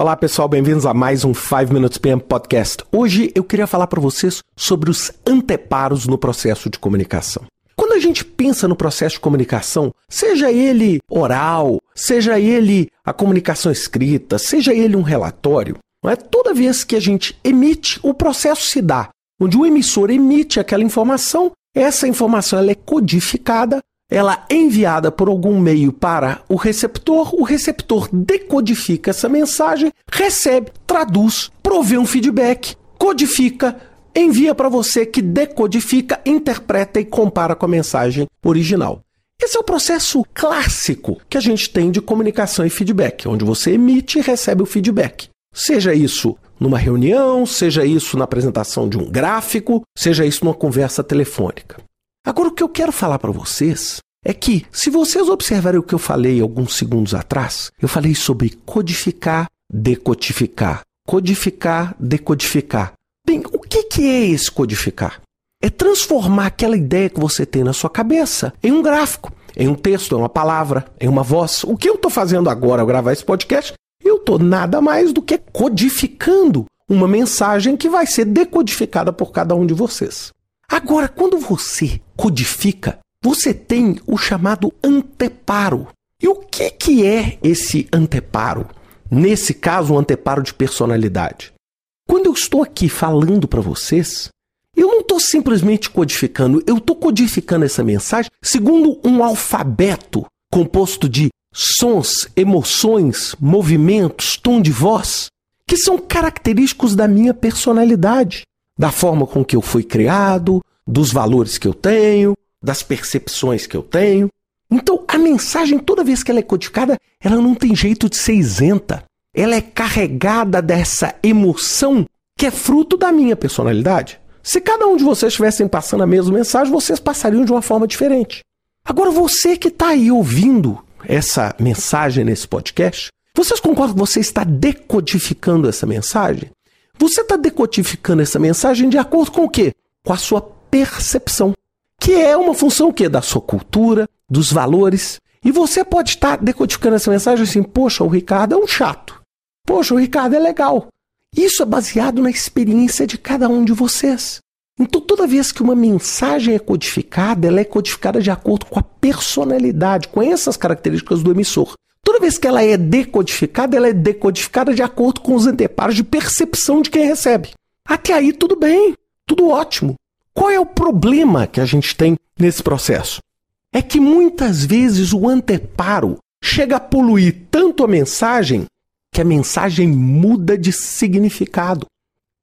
Olá pessoal, bem-vindos a mais um 5 Minutes PM Podcast. Hoje eu queria falar para vocês sobre os anteparos no processo de comunicação. Quando a gente pensa no processo de comunicação, seja ele oral, seja ele a comunicação escrita, seja ele um relatório, não é? toda vez que a gente emite, o processo se dá, onde o emissor emite aquela informação, essa informação ela é codificada ela é enviada por algum meio para o receptor, o receptor decodifica essa mensagem, recebe, traduz, provê um feedback, codifica, envia para você que decodifica, interpreta e compara com a mensagem original. Esse é o processo clássico que a gente tem de comunicação e feedback, onde você emite e recebe o feedback. Seja isso numa reunião, seja isso na apresentação de um gráfico, seja isso numa conversa telefônica. Agora, o que eu quero falar para vocês é que, se vocês observarem o que eu falei alguns segundos atrás, eu falei sobre codificar, decodificar. Codificar, decodificar. Bem, o que, é esse codificar? É transformar aquela ideia que você tem na sua cabeça em um gráfico, em um texto, em uma palavra, em uma voz. O que eu estou fazendo agora ao gravar esse podcast? Eu estou nada mais do que codificando uma mensagem que vai ser decodificada por cada um de vocês. Agora, quando você codifica, você tem o chamado anteparo. E o que, que é esse anteparo? Nesse caso, um anteparo de personalidade. Quando eu estou aqui falando para vocês, eu não estou simplesmente codificando, eu estou codificando essa mensagem segundo um alfabeto composto de sons, emoções, movimentos, tom de voz, que são característicos da minha personalidade da forma com que eu fui criado, dos valores que eu tenho, das percepções que eu tenho. Então, a mensagem, toda vez que ela é codificada, ela não tem jeito de ser isenta. Ela é carregada dessa emoção que é fruto da minha personalidade. Se cada um de vocês estivessem passando a mesma mensagem, vocês passariam de uma forma diferente. Agora, você que está aí ouvindo essa mensagem nesse podcast, vocês concordam que você está decodificando essa mensagem? Você está decodificando essa mensagem de acordo com o quê? Com a sua percepção, que é uma função o quê? Da sua cultura, dos valores. E você pode estar decodificando essa mensagem assim: poxa, o Ricardo é um chato. Poxa, o Ricardo é legal. Isso é baseado na experiência de cada um de vocês. Então, toda vez que uma mensagem é codificada, ela é codificada de acordo com a personalidade, com essas características do emissor. Toda vez que ela é decodificada, ela é decodificada de acordo com os anteparos de percepção de quem recebe. Até aí tudo bem, tudo ótimo. Qual é o problema que a gente tem nesse processo? É que muitas vezes o anteparo chega a poluir tanto a mensagem que a mensagem muda de significado.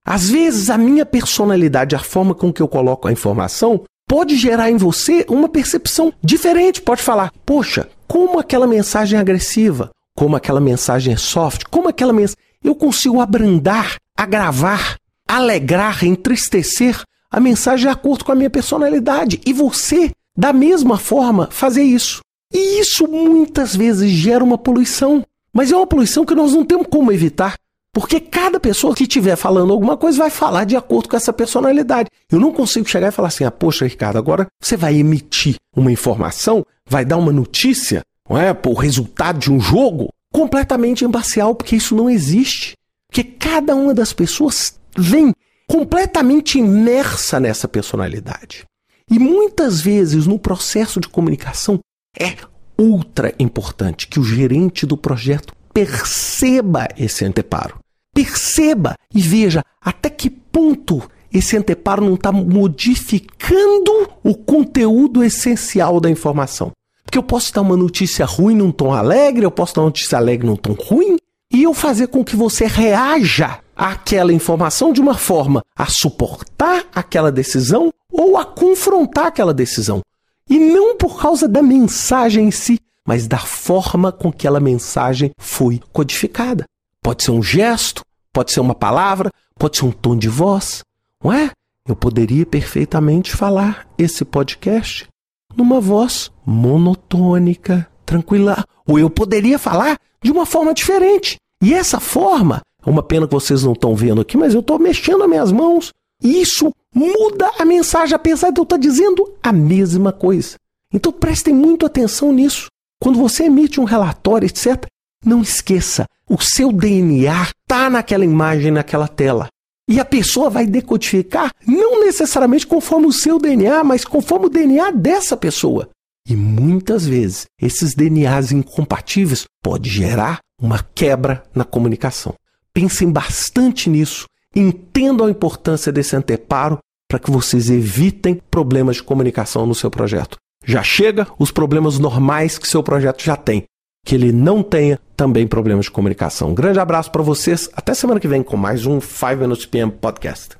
Às vezes a minha personalidade, a forma com que eu coloco a informação, pode gerar em você uma percepção diferente. Pode falar, poxa, como aquela mensagem é agressiva, como aquela mensagem é soft, como aquela mensagem. Eu consigo abrandar, agravar, alegrar, entristecer a mensagem de acordo com a minha personalidade. E você, da mesma forma, fazer isso. E isso muitas vezes gera uma poluição. Mas é uma poluição que nós não temos como evitar. Porque cada pessoa que estiver falando alguma coisa vai falar de acordo com essa personalidade. Eu não consigo chegar e falar assim: ah, poxa, Ricardo, agora você vai emitir uma informação, vai dar uma notícia, não é? Por resultado de um jogo completamente imparcial, porque isso não existe. Porque cada uma das pessoas vem completamente imersa nessa personalidade. E muitas vezes no processo de comunicação é ultra importante que o gerente do projeto perceba esse anteparo. Perceba e veja até que ponto esse anteparo não está modificando o conteúdo essencial da informação. Porque eu posso dar uma notícia ruim num tom alegre, eu posso dar uma notícia alegre num tom ruim, e eu fazer com que você reaja àquela informação de uma forma a suportar aquela decisão ou a confrontar aquela decisão. E não por causa da mensagem em si, mas da forma com que aquela mensagem foi codificada. Pode ser um gesto, pode ser uma palavra, pode ser um tom de voz, não é? Eu poderia perfeitamente falar esse podcast numa voz monotônica, tranquila, ou eu poderia falar de uma forma diferente. E essa forma, é uma pena que vocês não estão vendo aqui, mas eu estou mexendo as minhas mãos. E isso muda a mensagem, apesar de eu estar dizendo a mesma coisa. Então prestem muito atenção nisso. Quando você emite um relatório, etc., Não esqueça, o seu DNA está naquela imagem, naquela tela. E a pessoa vai decodificar não necessariamente conforme o seu DNA, mas conforme o DNA dessa pessoa. E muitas vezes esses DNAs incompatíveis podem gerar uma quebra na comunicação. Pensem bastante nisso, entendam a importância desse anteparo para que vocês evitem problemas de comunicação no seu projeto. Já chega os problemas normais que seu projeto já tem, que ele não tenha também problemas de comunicação. Um grande abraço para vocês, até semana que vem com mais um 5 Minutes PM Podcast.